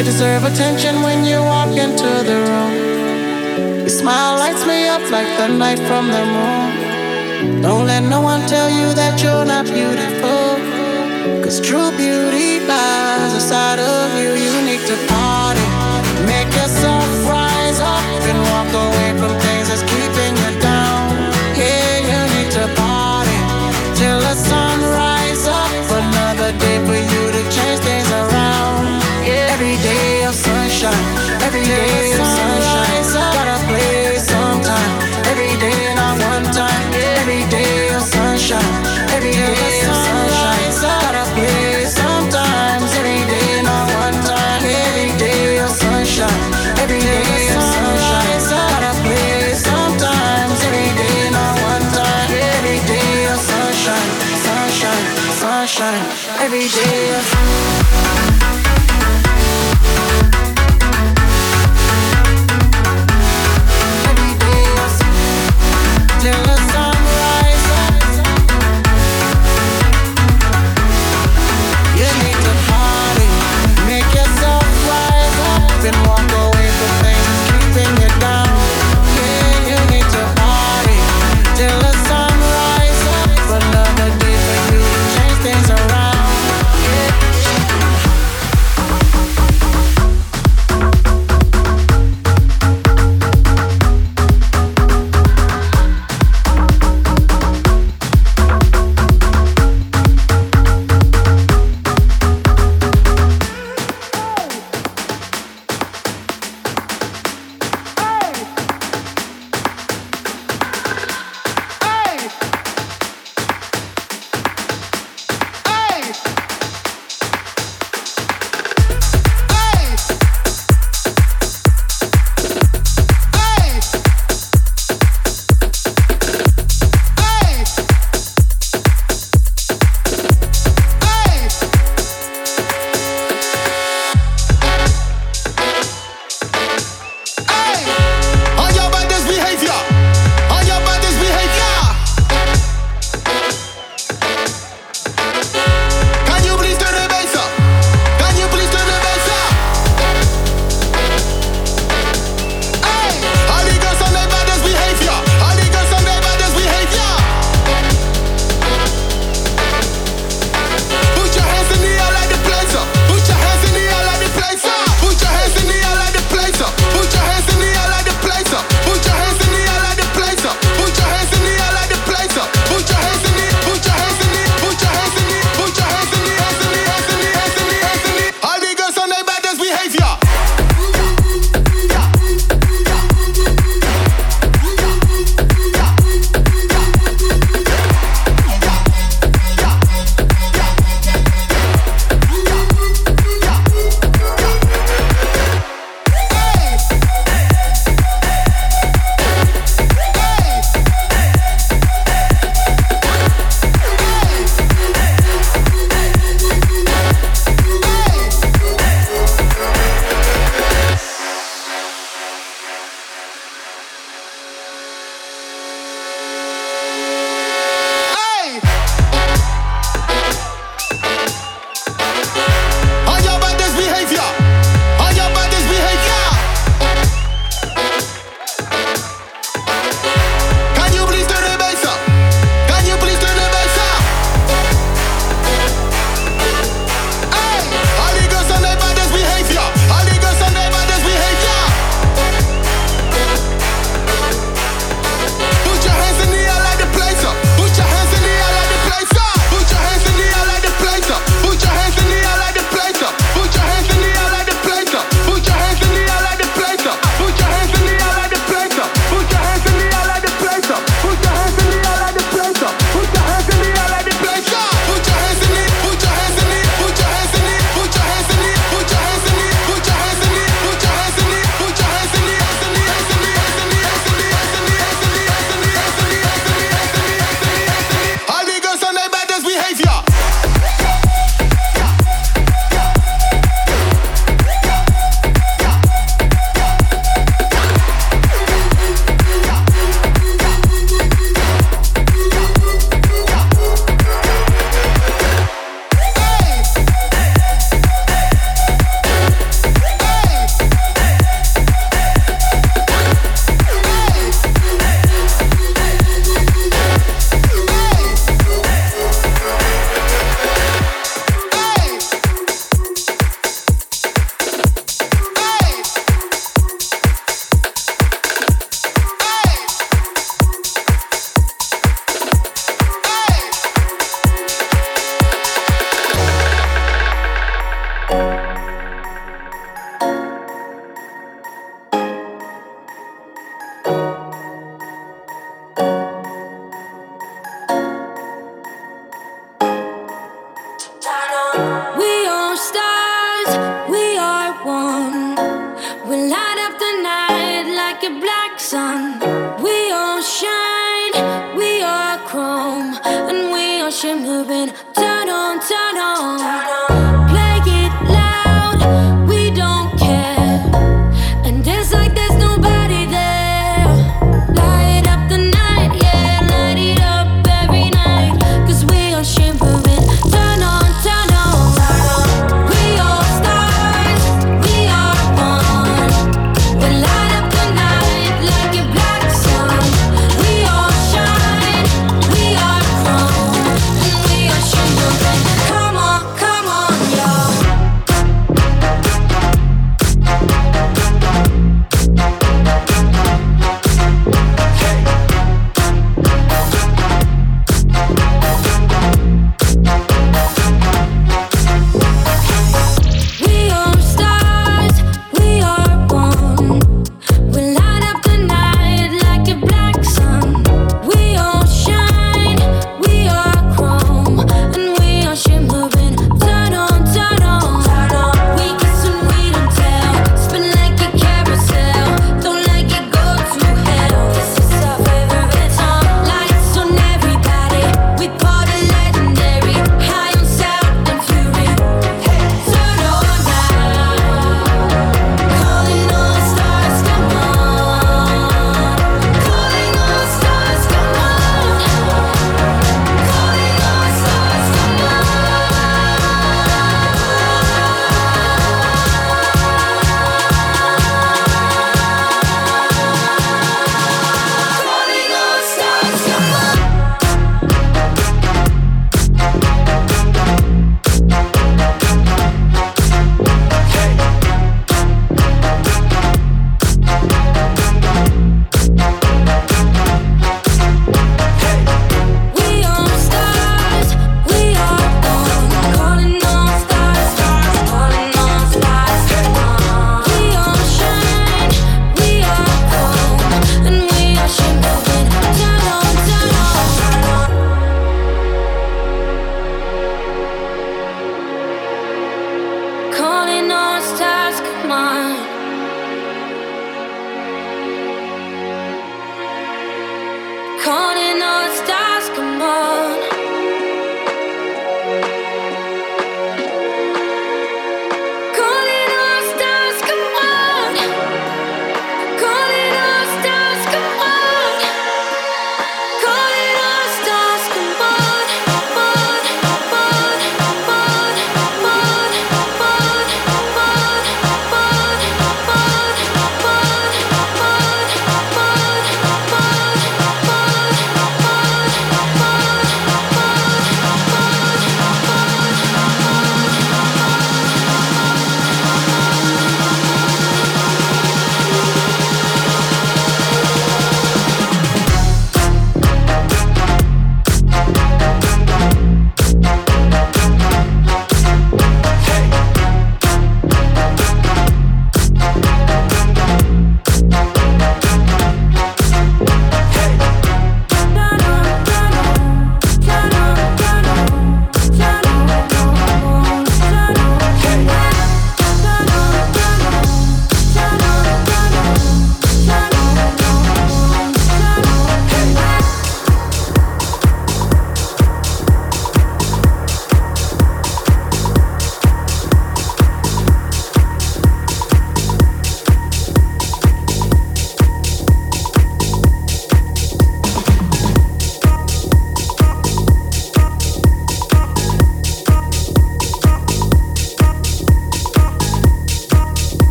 You deserve attention when you walk into the room. Your smile lights me up like the night from the moon. Don't let no one tell you that you're not beautiful. Cause true beauty lies inside of you. yeah. and we are shimmering. Turn on, turn on. Turn on.